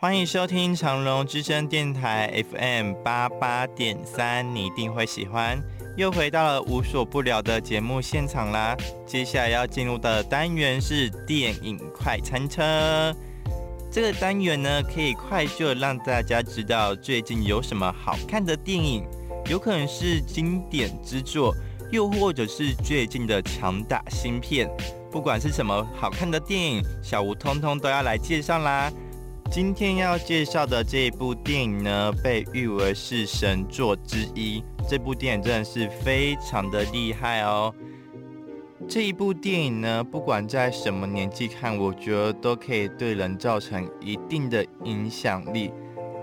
欢迎收听长隆之声电台 FM 八八点三，你一定会喜欢。又回到了无所不聊的节目现场啦！接下来要进入的单元是电影快餐车。这个单元呢，可以快速让大家知道最近有什么好看的电影，有可能是经典之作，又或者是最近的强大新片。不管是什么好看的电影，小吴通通都要来介绍啦。今天要介绍的这一部电影呢，被誉为是神作之一。这部电影真的是非常的厉害哦。这一部电影呢，不管在什么年纪看，我觉得都可以对人造成一定的影响力。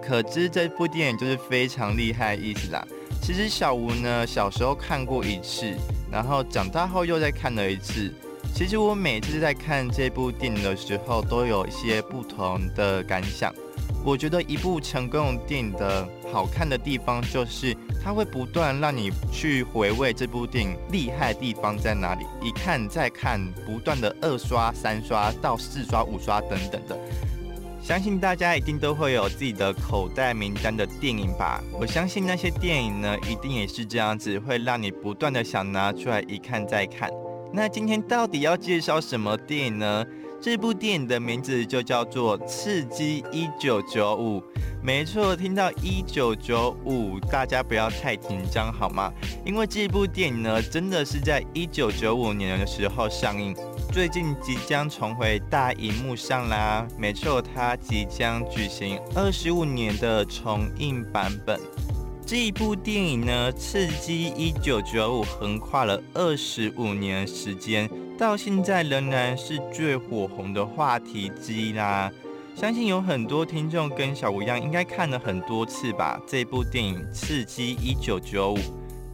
可知这部电影就是非常厉害的意思啦。其实小吴呢，小时候看过一次，然后长大后又再看了一次。其实我每次在看这部电影的时候，都有一些不同的感想。我觉得一部成功电影的好看的地方，就是它会不断让你去回味这部电影厉害的地方在哪里，一看再看，不断的二刷、三刷到四刷、五刷等等的。相信大家一定都会有自己的口袋名单的电影吧？我相信那些电影呢，一定也是这样子，会让你不断的想拿出来一看再看。那今天到底要介绍什么电影呢？这部电影的名字就叫做《刺激一九九五》。没错，听到一九九五，大家不要太紧张好吗？因为这部电影呢，真的是在一九九五年的时候上映，最近即将重回大荧幕上啦。没错，它即将举行二十五年的重映版本。这一部电影呢，《刺激一九九五》横跨了二十五年时间，到现在仍然是最火红的话题之一啦。相信有很多听众跟小吴一样，应该看了很多次吧。这部电影《刺激一九九五》，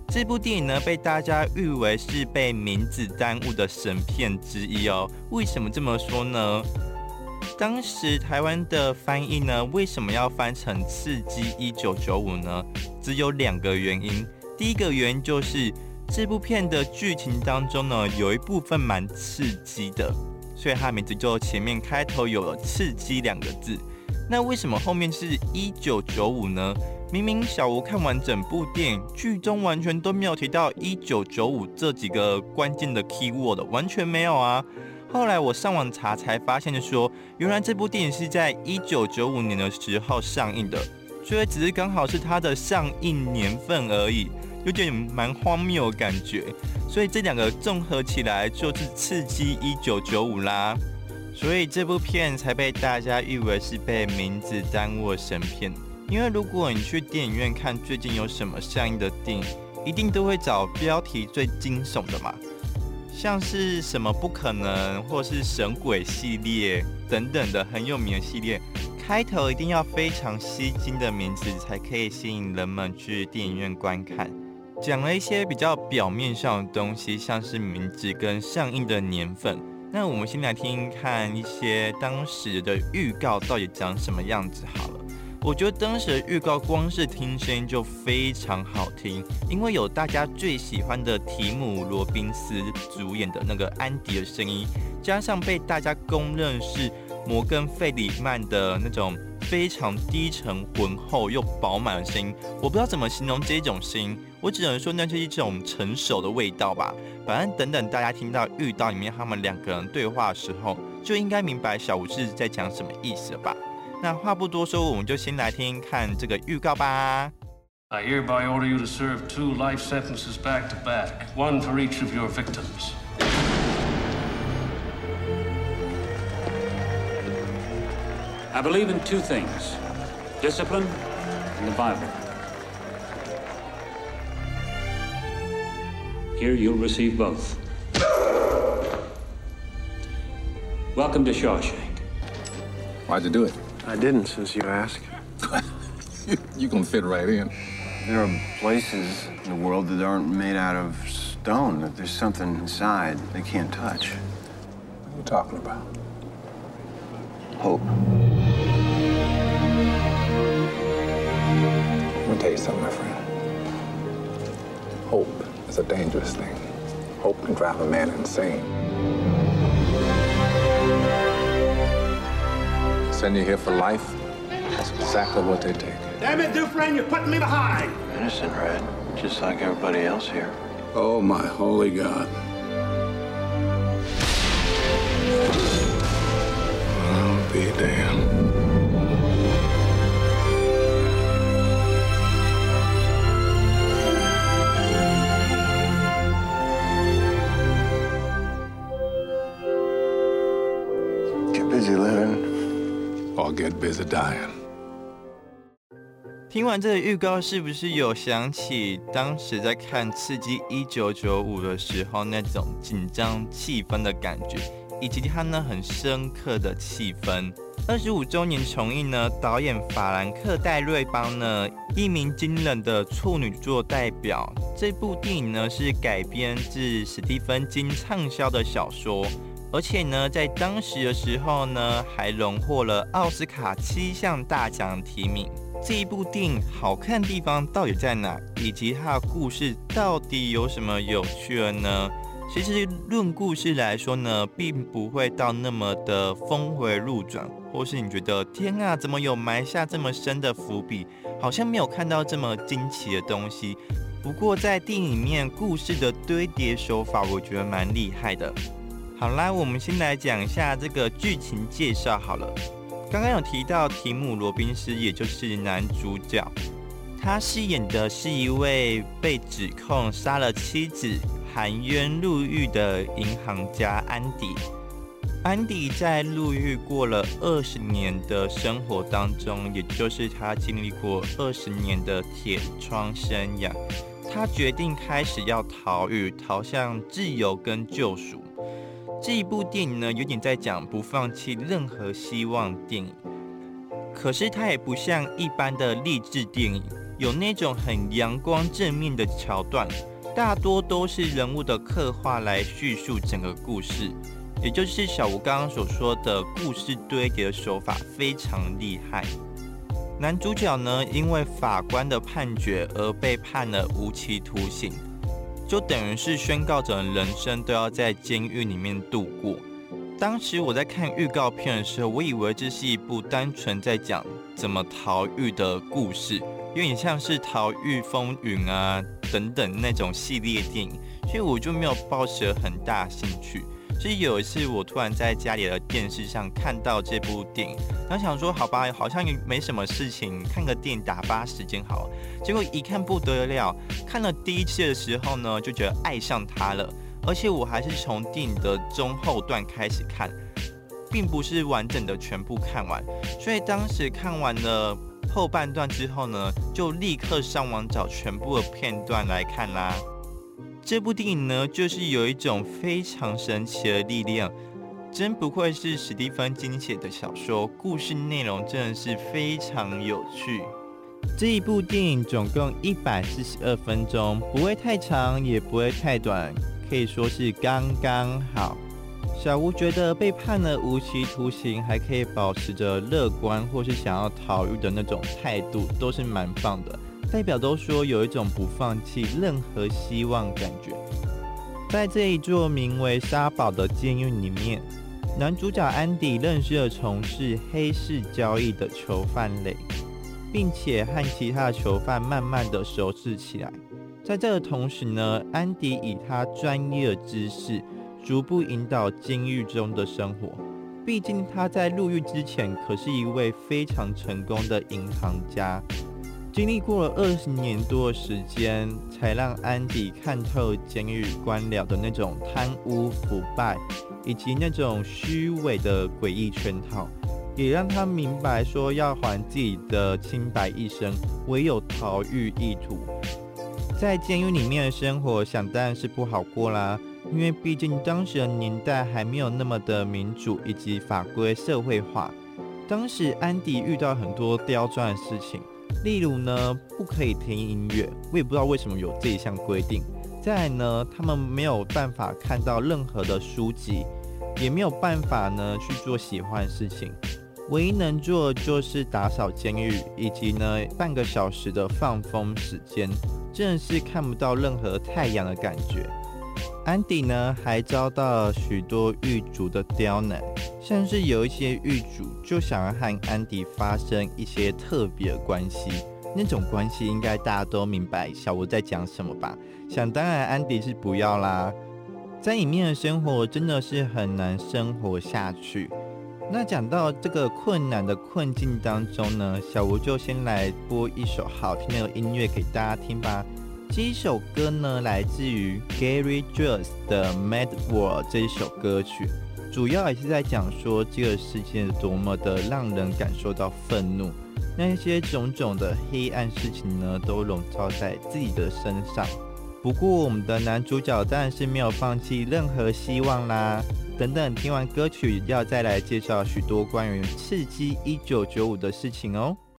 这部电影呢，被大家誉为是被名字耽误的神片之一哦。为什么这么说呢？当时台湾的翻译呢，为什么要翻成《刺激一九九五》呢？只有两个原因。第一个原因就是这部片的剧情当中呢，有一部分蛮刺激的，所以它名字就前面开头有了“刺激”两个字。那为什么后面是一九九五呢？明明小吴看完整部电影，剧中完全都没有提到一九九五这几个关键的 key word，完全没有啊。后来我上网查才发现，说原来这部电影是在一九九五年的时候上映的。所以只是刚好是它的上映年份而已，有点蛮荒谬的感觉。所以这两个综合起来就是刺激一九九五啦。所以这部片才被大家誉为是被名字耽误神片。因为如果你去电影院看最近有什么上映的电影，一定都会找标题最惊悚的嘛，像是什么不可能，或是神鬼系列等等的很有名的系列。开头一定要非常吸睛的名字，才可以吸引人们去电影院观看。讲了一些比较表面上的东西，像是名字跟上映的年份。那我们先来听看一些当时的预告到底长什么样子好了。我觉得当时的预告光是听声音就非常好听，因为有大家最喜欢的提姆·罗宾斯主演的那个安迪的声音，加上被大家公认是。摩根·费里曼的那种非常低沉、浑厚又饱满的声音，我不知道怎么形容这种声音，我只能说那是一种成熟的味道吧。反正等等，大家听到遇到里面他们两个人对话的时候，就应该明白小吴是在讲什么意思了吧。那话不多说，我们就先来听看这个预告吧。I hereby order you to serve two life sentences back to back, one for each of your victims. I believe in two things discipline and the Bible. Here you'll receive both. Welcome to Shawshank. Why'd you do it? I didn't, since you ask. you, you can fit right in. There are places in the world that aren't made out of stone, that there's something inside they can't touch. What are you talking about? Hope. Let me tell you something, my friend. Hope is a dangerous thing. Hope can drive a man insane. Send you here for life, That's exactly what they did. Damn it, Dufresne, you're putting me behind. Innocent, Red. Just like everybody else here. Oh, my holy God. I'll be damned. 听完这个预告，是不是有想起当时在看《刺激一九九五》的时候那种紧张气氛的感觉，以及它呢很深刻的气氛？二十五周年重映呢，导演法兰克·戴瑞邦呢，一名惊人的处女座代表。这部电影呢是改编自史蒂芬金畅销的小说。而且呢，在当时的时候呢，还荣获了奥斯卡七项大奖提名。这一部电影好看的地方到底在哪？以及它的故事到底有什么有趣的呢？其实论故事来说呢，并不会到那么的峰回路转，或是你觉得天啊，怎么有埋下这么深的伏笔？好像没有看到这么惊奇的东西。不过在电影里面故事的堆叠手法，我觉得蛮厉害的。好啦，我们先来讲一下这个剧情介绍好了。刚刚有提到提姆·罗宾斯，也就是男主角，他饰演的是一位被指控杀了妻子、含冤入狱的银行家安迪。安迪在入狱过了二十年的生活当中，也就是他经历过二十年的铁窗生涯，他决定开始要逃狱，逃向自由跟救赎。这一部电影呢，有点在讲不放弃任何希望电影，可是它也不像一般的励志电影，有那种很阳光正面的桥段，大多都是人物的刻画来叙述整个故事，也就是小吴刚刚所说的故事堆叠的手法非常厉害。男主角呢，因为法官的判决而被判了无期徒刑。就等于是宣告着人生都要在监狱里面度过。当时我在看预告片的时候，我以为这是一部单纯在讲怎么逃狱的故事，有点像是《逃狱风云》啊等等那种系列电影，所以我就没有抱持很大兴趣。所以有一次，我突然在家里的电视上看到这部电影，然后想说，好吧，好像也没什么事情，看个电影打发时间好。结果一看不得了，看了第一次的时候呢，就觉得爱上他了。而且我还是从电影的中后段开始看，并不是完整的全部看完。所以当时看完了后半段之后呢，就立刻上网找全部的片段来看啦。这部电影呢，就是有一种非常神奇的力量，真不愧是史蒂芬金写的小说，故事内容真的是非常有趣。这一部电影总共一百四十二分钟，不会太长，也不会太短，可以说是刚刚好。小吴觉得被判了无期徒刑，还可以保持着乐观或是想要逃狱的那种态度，都是蛮棒的。代表都说有一种不放弃任何希望感觉。在这一座名为沙堡的监狱里面，男主角安迪认识了从事黑市交易的囚犯雷，并且和其他囚犯慢慢的熟识起来。在这个同时呢，安迪以他专业的知识，逐步引导监狱中的生活。毕竟他在入狱之前可是一位非常成功的银行家。经历过了二十年多的时间，才让安迪看透监狱官僚的那种贪污腐败，以及那种虚伪的诡异圈套，也让他明白说要还自己的清白一生，唯有逃狱意图。在监狱里面的生活，想当然是不好过啦，因为毕竟当时的年代还没有那么的民主以及法规社会化。当时安迪遇到很多刁钻的事情。例如呢，不可以听音乐，我也不知道为什么有这一项规定。再来呢，他们没有办法看到任何的书籍，也没有办法呢去做喜欢的事情，唯一能做的就是打扫监狱，以及呢半个小时的放风时间，真的是看不到任何太阳的感觉。安迪呢还遭到许多狱卒的刁难，像是有一些狱主就想要和安迪发生一些特别关系，那种关系应该大家都明白小吴在讲什么吧？想当然，安迪是不要啦，在里面的生活真的是很难生活下去。那讲到这个困难的困境当中呢，小吴就先来播一首好听的音乐给大家听吧。这一首歌呢，来自于 Gary Jules 的《Mad World》这一首歌曲。主要也是在讲说这个世界多么的让人感受到愤怒，那些种种的黑暗事情呢，都笼罩在自己的身上。不过我们的男主角当然是没有放弃任何希望啦。等等，听完歌曲要再来介绍许多关于刺激一九九五的事情哦。